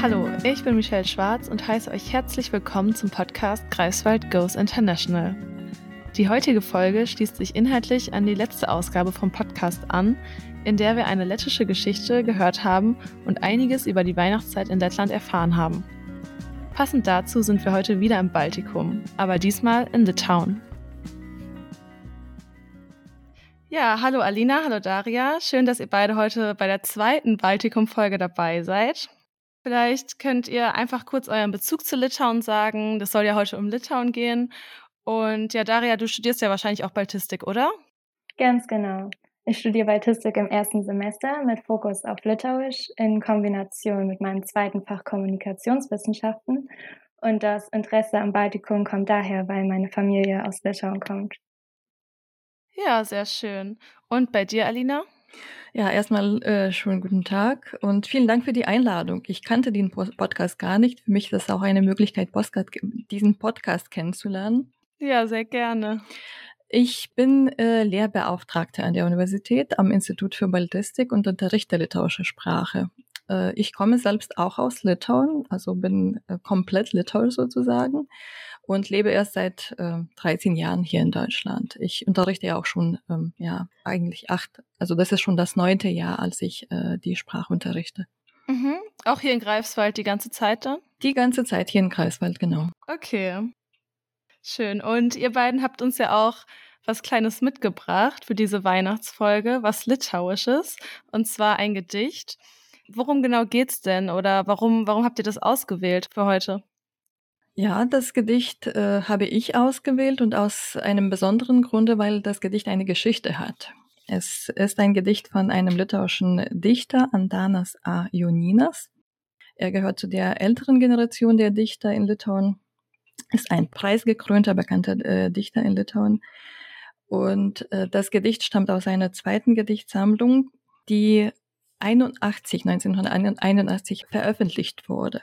Hallo, ich bin Michelle Schwarz und heiße euch herzlich willkommen zum Podcast Greifswald Goes International. Die heutige Folge schließt sich inhaltlich an die letzte Ausgabe vom Podcast an, in der wir eine lettische Geschichte gehört haben und einiges über die Weihnachtszeit in Lettland erfahren haben. Passend dazu sind wir heute wieder im Baltikum, aber diesmal in Litauen. Ja, hallo Alina, hallo Daria. Schön, dass ihr beide heute bei der zweiten Baltikum-Folge dabei seid. Vielleicht könnt ihr einfach kurz euren Bezug zu Litauen sagen. Das soll ja heute um Litauen gehen. Und ja, Daria, du studierst ja wahrscheinlich auch Baltistik, oder? Ganz genau. Ich studiere Baltistik im ersten Semester mit Fokus auf Litauisch in Kombination mit meinem zweiten Fach Kommunikationswissenschaften. Und das Interesse am Baltikum kommt daher, weil meine Familie aus Litauen kommt. Ja, sehr schön. Und bei dir, Alina? Ja, erstmal äh, schönen guten Tag und vielen Dank für die Einladung. Ich kannte den Podcast gar nicht. Für mich ist das auch eine Möglichkeit, diesen Podcast kennenzulernen. Ja, sehr gerne. Ich bin äh, Lehrbeauftragte an der Universität am Institut für Baltistik und unterrichte litauische Sprache. Äh, ich komme selbst auch aus Litauen, also bin äh, komplett litauisch sozusagen und lebe erst seit äh, 13 Jahren hier in Deutschland. Ich unterrichte ja auch schon, ähm, ja, eigentlich acht, also das ist schon das neunte Jahr, als ich äh, die Sprache unterrichte. Mhm. Auch hier in Greifswald die ganze Zeit dann? Die ganze Zeit hier in Greifswald, genau. Okay. Schön. Und ihr beiden habt uns ja auch was Kleines mitgebracht für diese Weihnachtsfolge, was Litauisches, und zwar ein Gedicht. Worum genau geht's denn oder warum, warum habt ihr das ausgewählt für heute? Ja, das Gedicht äh, habe ich ausgewählt und aus einem besonderen Grunde, weil das Gedicht eine Geschichte hat. Es ist ein Gedicht von einem litauischen Dichter, Antanas A. Joninas. Er gehört zu der älteren Generation der Dichter in Litauen, ist ein preisgekrönter, bekannter äh, Dichter in Litauen. Und äh, das Gedicht stammt aus einer zweiten Gedichtsammlung, die 81, 1981 veröffentlicht wurde.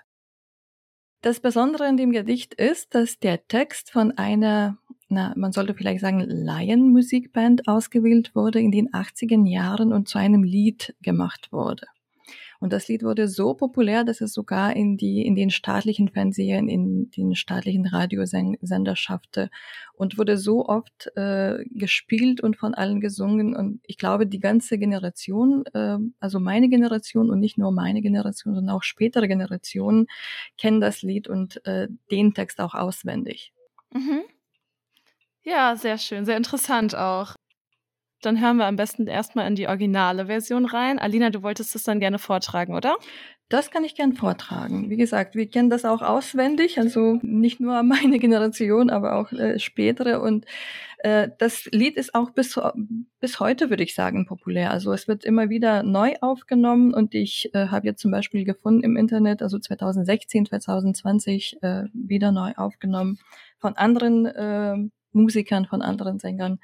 Das Besondere in dem Gedicht ist, dass der Text von einer, na, man sollte vielleicht sagen, Laienmusikband ausgewählt wurde in den 80er Jahren und zu einem Lied gemacht wurde. Und das Lied wurde so populär, dass es sogar in die, in den staatlichen Fernsehern, in den staatlichen Radiosender schaffte und wurde so oft äh, gespielt und von allen gesungen. Und ich glaube, die ganze Generation, äh, also meine Generation und nicht nur meine Generation, sondern auch spätere Generationen kennen das Lied und äh, den Text auch auswendig. Mhm. Ja, sehr schön, sehr interessant auch. Dann hören wir am besten erstmal in die originale Version rein. Alina, du wolltest das dann gerne vortragen, oder? Das kann ich gern vortragen. Wie gesagt, wir kennen das auch auswendig, also nicht nur meine Generation, aber auch äh, spätere. Und äh, das Lied ist auch bis, bis heute, würde ich sagen, populär. Also es wird immer wieder neu aufgenommen und ich äh, habe jetzt zum Beispiel gefunden im Internet, also 2016, 2020 äh, wieder neu aufgenommen von anderen äh, Musikern, von anderen Sängern.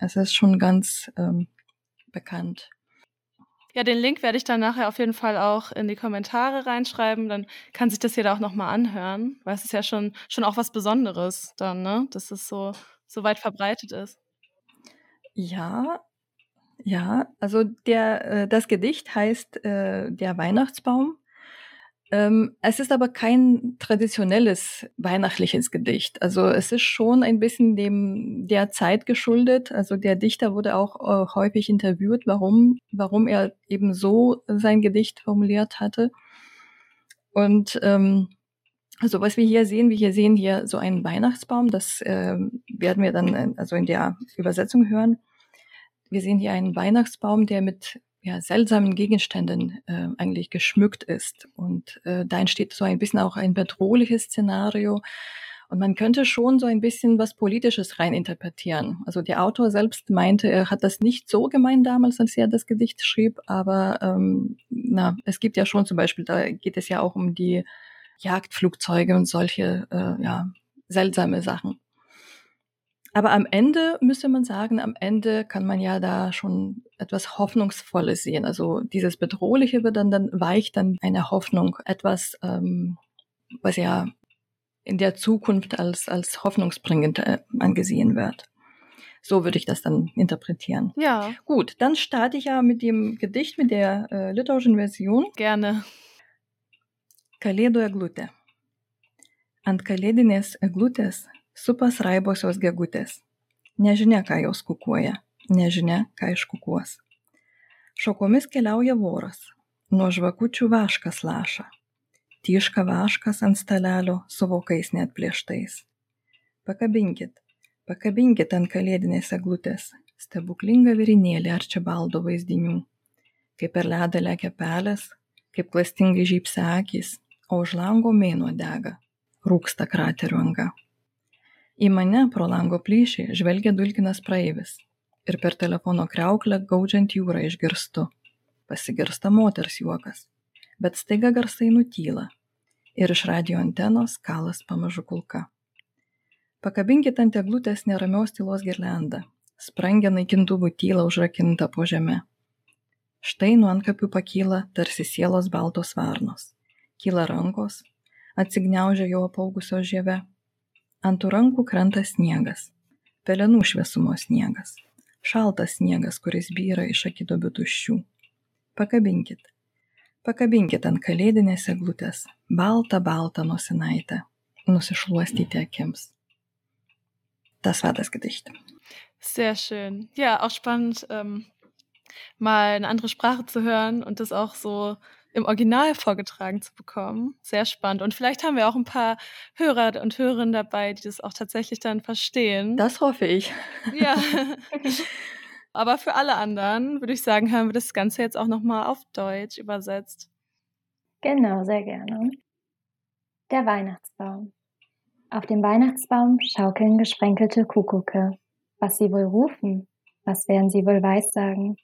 Es ist schon ganz ähm, bekannt. Ja, den Link werde ich dann nachher auf jeden Fall auch in die Kommentare reinschreiben. Dann kann sich das jeder auch nochmal anhören, weil es ist ja schon, schon auch was Besonderes dann, ne? Dass es so, so weit verbreitet ist. Ja, ja, also der, äh, das Gedicht heißt äh, Der Weihnachtsbaum ähm, es ist aber kein traditionelles weihnachtliches Gedicht. Also es ist schon ein bisschen dem der Zeit geschuldet. Also der Dichter wurde auch äh, häufig interviewt, warum, warum er eben so sein Gedicht formuliert hatte. Und ähm, also was wir hier sehen, wir hier sehen hier so einen Weihnachtsbaum. Das äh, werden wir dann also in der Übersetzung hören. Wir sehen hier einen Weihnachtsbaum, der mit ja, seltsamen Gegenständen äh, eigentlich geschmückt ist. Und äh, da entsteht so ein bisschen auch ein bedrohliches Szenario. Und man könnte schon so ein bisschen was Politisches reininterpretieren. Also der Autor selbst meinte, er hat das nicht so gemeint damals, als er das Gedicht schrieb, aber ähm, na, es gibt ja schon zum Beispiel, da geht es ja auch um die Jagdflugzeuge und solche äh, ja, seltsame Sachen. Aber am Ende müsste man sagen, am Ende kann man ja da schon etwas Hoffnungsvolles sehen. Also dieses Bedrohliche wird dann, dann weicht dann eine Hoffnung, etwas, ähm, was ja in der Zukunft als, als hoffnungsbringend äh, angesehen wird. So würde ich das dann interpretieren. Ja. Gut, dann starte ich ja mit dem Gedicht, mit der äh, litauischen Version. Gerne. Kalėdų eglutė. Ant kalėdinės eglutės supas raibosios gegutės. Nežinia, ką jos kukuoja, nežinia, ką iškukuos. Šokomis keliauja voras, nuo žvakučių vaškas laša. Tyška vaškas ant stalelio su vokais net plėštais. Pakabinkit, pakabinkit ant kalėdinės eglutės stebuklingą virinėlį arčibaldo vaizdinių. Kaip per ledą lekia pelės, kaip klastingai žypsia akys, o už lango mėnuo dega, rūksta kraterių anga. Į mane pro lango plyšį žvelgia dulkinas praeivis ir per telefono kreuklę gaudžiant jūrą išgirstu. Pasigirsta moters juokas, bet staiga garsai nutyla ir iš radio antenos kalas pamažu kulka. Pakabinkit ant eglutės neramios tylos girlendą, sprangia naikintuvų tylą užrakinta po žeme. Štai nuo antkapių pakyla tarsi sielos baltos varnos kyla rankos, atsigniaužia jau apaugusios žieve. Ant tų rankų krenta sniegas, pelenų šviesumo sniegas, šaltas sniegas, kuris byra iš akidobių tuščių. Pakabinkit, pakabinkit ant kalėdinės eglutės baltą baltą nosinaitę, nusišluostyti akims. Das war das Gedicht. Sehr schön. Ja, auch spannend, ähm, mal eine andere Sprache zu hören und das auch so im Original vorgetragen zu bekommen. Sehr spannend. Und vielleicht haben wir auch ein paar Hörer und Hörerinnen dabei, die das auch tatsächlich dann verstehen. Das hoffe ich. Ja. Aber für alle anderen würde ich sagen, haben wir das Ganze jetzt auch nochmal auf Deutsch übersetzt. Genau, sehr gerne. Der Weihnachtsbaum. Auf dem Weihnachtsbaum schaukeln gesprenkelte Kuckucke. Was sie wohl rufen? Was werden sie wohl weissagen?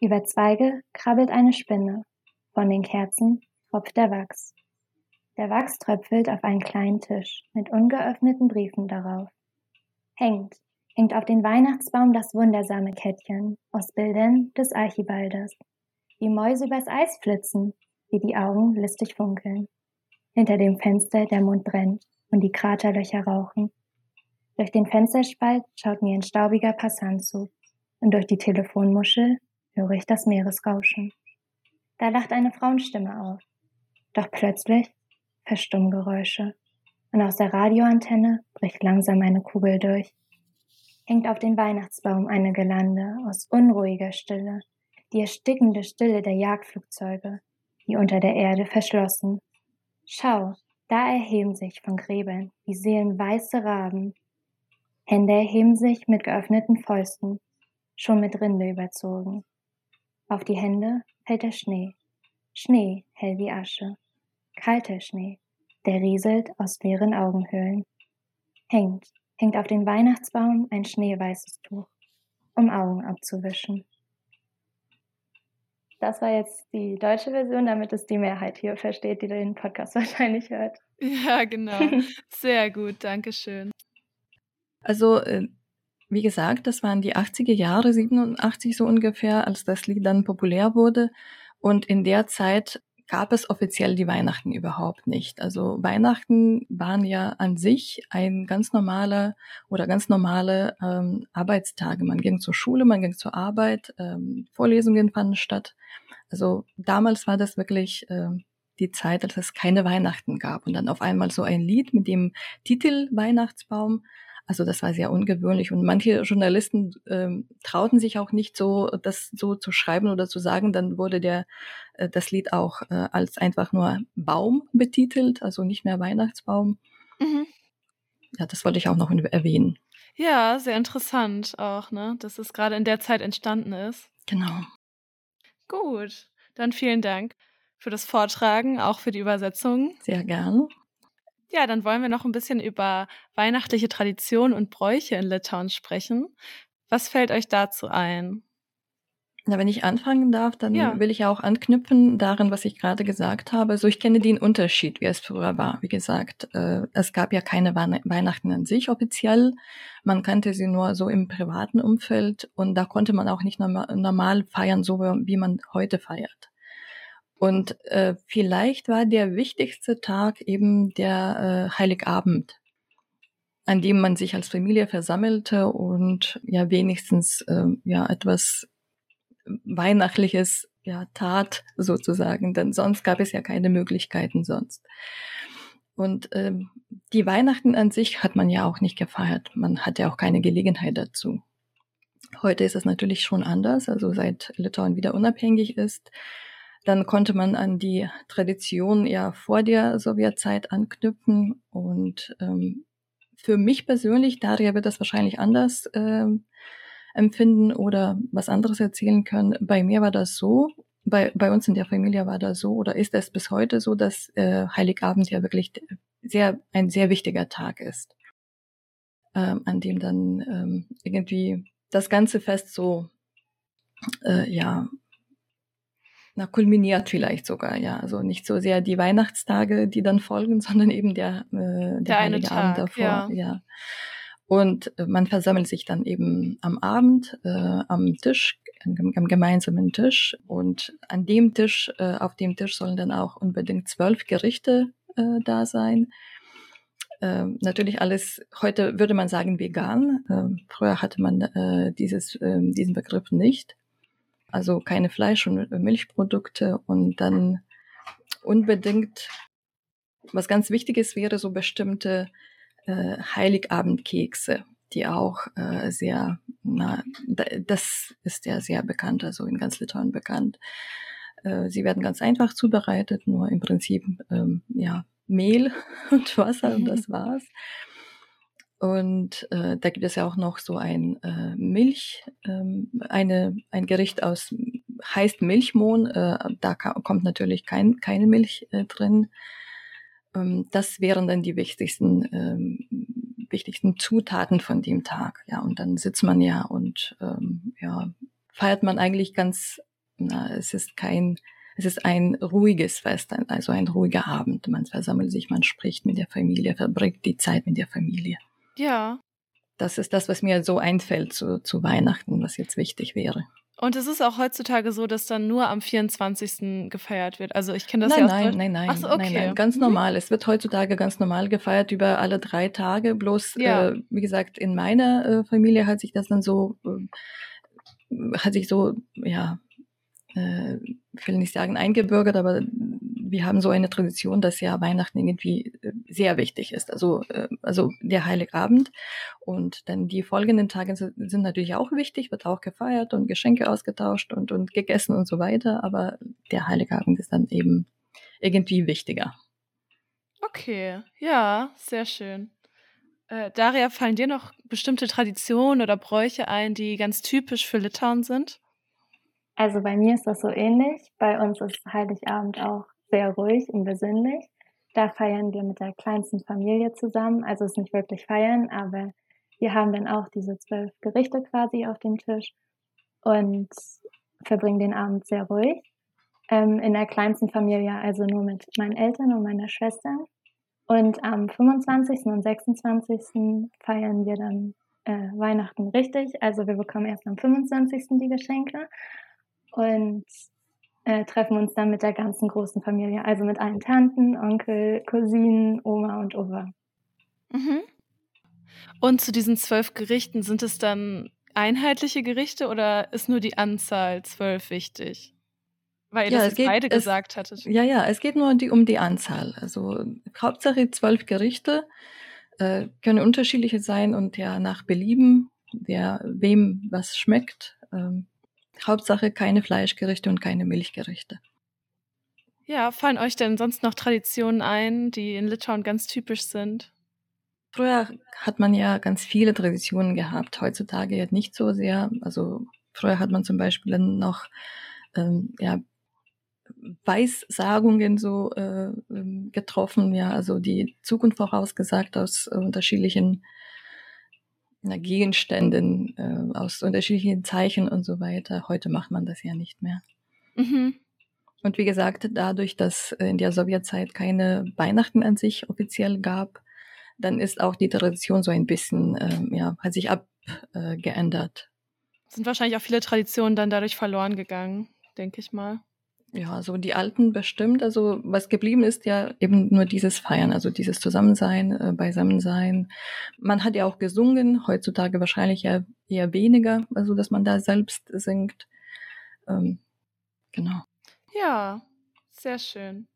Über Zweige krabbelt eine Spinne. Von den Kerzen tropft der Wachs. Der Wachs tröpfelt auf einen kleinen Tisch mit ungeöffneten Briefen darauf. Hängt, hängt auf den Weihnachtsbaum das wundersame Kettchen aus Bildern des Archibaldes. Die Mäuse übers Eis flitzen, wie die Augen listig funkeln. Hinter dem Fenster der Mond brennt und die Kraterlöcher rauchen. Durch den Fensterspalt schaut mir ein staubiger Passant zu und durch die Telefonmuschel höre ich das Meeresrauschen. Da lacht eine Frauenstimme auf. Doch plötzlich verstummen Geräusche und aus der Radioantenne bricht langsam eine Kugel durch. Hängt auf den Weihnachtsbaum eine Gelande aus unruhiger Stille, die erstickende Stille der Jagdflugzeuge, die unter der Erde verschlossen. Schau, da erheben sich von Gräbern die Seelen weiße Raben. Hände erheben sich mit geöffneten Fäusten, schon mit Rinde überzogen. Auf die Hände fällt der Schnee. Schnee hell wie Asche. Kalter Schnee, der rieselt aus leeren Augenhöhlen. Hängt, hängt auf den Weihnachtsbaum ein schneeweißes Tuch, um Augen abzuwischen. Das war jetzt die deutsche Version, damit es die Mehrheit hier versteht, die den Podcast wahrscheinlich hört. Ja, genau. Sehr gut, danke schön. Also äh, wie gesagt, das waren die 80er Jahre, 87 so ungefähr, als das Lied dann populär wurde. Und in der Zeit gab es offiziell die Weihnachten überhaupt nicht. Also Weihnachten waren ja an sich ein ganz normaler oder ganz normale ähm, Arbeitstage. Man ging zur Schule, man ging zur Arbeit, ähm, Vorlesungen fanden statt. Also damals war das wirklich äh, die Zeit, als es keine Weihnachten gab. Und dann auf einmal so ein Lied mit dem Titel Weihnachtsbaum also das war sehr ungewöhnlich und manche Journalisten ähm, trauten sich auch nicht so, das so zu schreiben oder zu sagen. Dann wurde der äh, das Lied auch äh, als einfach nur Baum betitelt, also nicht mehr Weihnachtsbaum. Mhm. Ja, das wollte ich auch noch erwähnen. Ja, sehr interessant auch, ne, dass es gerade in der Zeit entstanden ist. Genau. Gut, dann vielen Dank für das Vortragen, auch für die Übersetzung. Sehr gerne. Ja, dann wollen wir noch ein bisschen über weihnachtliche Traditionen und Bräuche in Litauen sprechen. Was fällt euch dazu ein? Na, wenn ich anfangen darf, dann ja. will ich auch anknüpfen daran, was ich gerade gesagt habe. Also ich kenne den Unterschied, wie es früher war. Wie gesagt, äh, es gab ja keine Weihnachten an sich offiziell. Man kannte sie nur so im privaten Umfeld und da konnte man auch nicht normal feiern, so wie man heute feiert. Und äh, vielleicht war der wichtigste Tag eben der äh, Heiligabend, an dem man sich als Familie versammelte und ja wenigstens äh, ja etwas Weihnachtliches ja, Tat sozusagen, denn sonst gab es ja keine Möglichkeiten sonst. Und ähm, die Weihnachten an sich hat man ja auch nicht gefeiert. Man hatte ja auch keine Gelegenheit dazu. Heute ist es natürlich schon anders. Also seit Litauen wieder unabhängig ist, dann konnte man an die Tradition ja vor der Sowjetzeit anknüpfen. Und ähm, für mich persönlich, Daria wird das wahrscheinlich anders ähm, empfinden oder was anderes erzählen können. Bei mir war das so, bei, bei uns in der Familie war das so oder ist es bis heute so, dass äh, Heiligabend ja wirklich sehr, ein sehr wichtiger Tag ist, ähm, an dem dann ähm, irgendwie das ganze Fest so, äh, ja, na, kulminiert vielleicht sogar, ja. Also nicht so sehr die Weihnachtstage, die dann folgen, sondern eben der, äh, der, der Heilige Tag, Abend davor, ja. ja. Und äh, man versammelt sich dann eben am Abend äh, am Tisch, am, am gemeinsamen Tisch. Und an dem Tisch, äh, auf dem Tisch sollen dann auch unbedingt zwölf Gerichte äh, da sein. Ähm, natürlich alles, heute würde man sagen vegan. Ähm, früher hatte man äh, dieses, äh, diesen Begriff nicht. Also keine Fleisch- und Milchprodukte und dann unbedingt, was ganz wichtig ist, wäre so bestimmte äh, Heiligabendkekse, die auch äh, sehr, na, das ist ja sehr bekannt, also in ganz Litauen bekannt. Äh, sie werden ganz einfach zubereitet, nur im Prinzip ähm, ja Mehl und Wasser und das war's. Und äh, da gibt es ja auch noch so ein äh, Milch, ähm, eine, ein Gericht aus heißt Milchmohn. Äh, da kommt natürlich kein, keine Milch äh, drin. Ähm, das wären dann die wichtigsten, ähm, wichtigsten Zutaten von dem Tag. Ja, und dann sitzt man ja und ähm, ja, feiert man eigentlich ganz, na, es ist kein, es ist ein ruhiges Fest, also ein ruhiger Abend. Man versammelt sich, man spricht mit der Familie, verbringt die Zeit mit der Familie. Ja. Das ist das, was mir so einfällt zu, zu Weihnachten, was jetzt wichtig wäre. Und es ist auch heutzutage so, dass dann nur am 24. gefeiert wird. Also ich kenne das nein, ja Nein, nein, nein, so, okay. nein, nein, ganz mhm. normal. Es wird heutzutage ganz normal gefeiert über alle drei Tage. Bloß, ja. äh, wie gesagt, in meiner äh, Familie hat sich das dann so, äh, hat sich so, ja, äh, ich will nicht sagen eingebürgert, aber wir haben so eine Tradition, dass ja Weihnachten irgendwie sehr wichtig ist. Also, äh, also der Heiligabend und dann die folgenden Tage sind natürlich auch wichtig, wird auch gefeiert und Geschenke ausgetauscht und, und gegessen und so weiter. Aber der Heiligabend ist dann eben irgendwie wichtiger. Okay, ja, sehr schön. Äh, Daria, fallen dir noch bestimmte Traditionen oder Bräuche ein, die ganz typisch für Litauen sind? Also bei mir ist das so ähnlich. Bei uns ist Heiligabend auch sehr ruhig und besinnlich. Da feiern wir mit der kleinsten Familie zusammen. Also es ist nicht wirklich feiern, aber wir haben dann auch diese zwölf Gerichte quasi auf dem Tisch und verbringen den Abend sehr ruhig. Ähm, in der kleinsten Familie, also nur mit meinen Eltern und meiner Schwester. Und am 25. und 26. feiern wir dann äh, Weihnachten richtig. Also wir bekommen erst am 25. die Geschenke. Und äh, treffen uns dann mit der ganzen großen Familie, also mit allen Tanten, Onkel, Cousinen, Oma und Opa. Mhm. Und zu diesen zwölf Gerichten sind es dann einheitliche Gerichte oder ist nur die Anzahl zwölf wichtig? Weil ihr ja, das geht, beide es, gesagt hattet. Ja, ja, es geht nur die, um die Anzahl. Also Hauptsache zwölf Gerichte äh, können unterschiedliche sein und ja nach Belieben, wer wem was schmeckt. Ähm, Hauptsache keine Fleischgerichte und keine Milchgerichte. Ja, fallen euch denn sonst noch Traditionen ein, die in Litauen ganz typisch sind? Früher hat man ja ganz viele Traditionen gehabt, heutzutage jetzt nicht so sehr. Also früher hat man zum Beispiel noch ähm, ja, Weissagungen so äh, ähm, getroffen, ja, also die Zukunft vorausgesagt aus äh, unterschiedlichen na, Gegenständen, äh, aus unterschiedlichen Zeichen und so weiter. Heute macht man das ja nicht mehr. Mhm. Und wie gesagt, dadurch, dass in der Sowjetzeit keine Weihnachten an sich offiziell gab, dann ist auch die Tradition so ein bisschen, äh, ja, hat sich abgeändert. Äh, Sind wahrscheinlich auch viele Traditionen dann dadurch verloren gegangen, denke ich mal. Ja, so die alten bestimmt. Also was geblieben ist ja eben nur dieses Feiern, also dieses Zusammensein, äh, Beisammensein. Man hat ja auch gesungen, heutzutage wahrscheinlich ja eher weniger, also dass man da selbst singt. Ähm, Genau. Ja, sehr schön.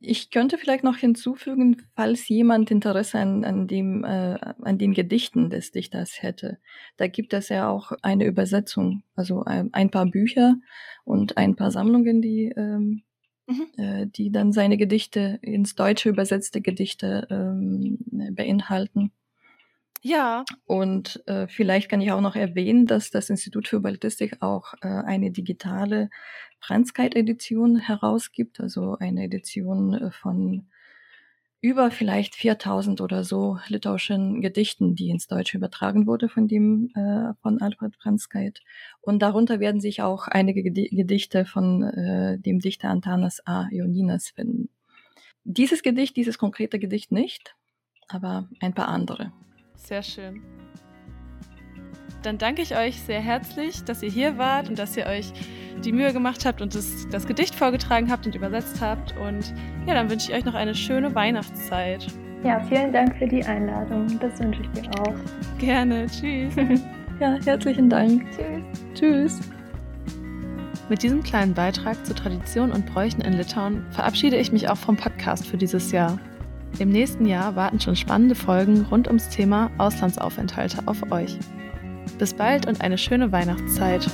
Ich könnte vielleicht noch hinzufügen, falls jemand Interesse an, an, dem, äh, an den Gedichten des Dichters hätte. Da gibt es ja auch eine Übersetzung, also ein, ein paar Bücher und ein paar Sammlungen, die, ähm, mhm. äh, die dann seine Gedichte ins Deutsche übersetzte Gedichte ähm, beinhalten. Ja. Und äh, vielleicht kann ich auch noch erwähnen, dass das Institut für Ballistik auch äh, eine digitale Franzkeit-Edition herausgibt, also eine Edition äh, von über vielleicht 4000 oder so litauischen Gedichten, die ins Deutsche übertragen wurde von dem äh, von Alfred Franzkeit. Und darunter werden sich auch einige Gedichte von äh, dem Dichter Antanas A. Ioninas finden. Dieses Gedicht, dieses konkrete Gedicht nicht, aber ein paar andere. Sehr schön. Dann danke ich euch sehr herzlich, dass ihr hier wart und dass ihr euch die Mühe gemacht habt und das, das Gedicht vorgetragen habt und übersetzt habt. Und ja, dann wünsche ich euch noch eine schöne Weihnachtszeit. Ja, vielen Dank für die Einladung. Das wünsche ich dir auch. Gerne. Tschüss. ja, herzlichen Dank. Tschüss. Tschüss. Mit diesem kleinen Beitrag zu Tradition und Bräuchen in Litauen verabschiede ich mich auch vom Podcast für dieses Jahr. Im nächsten Jahr warten schon spannende Folgen rund ums Thema Auslandsaufenthalte auf euch. Bis bald und eine schöne Weihnachtszeit.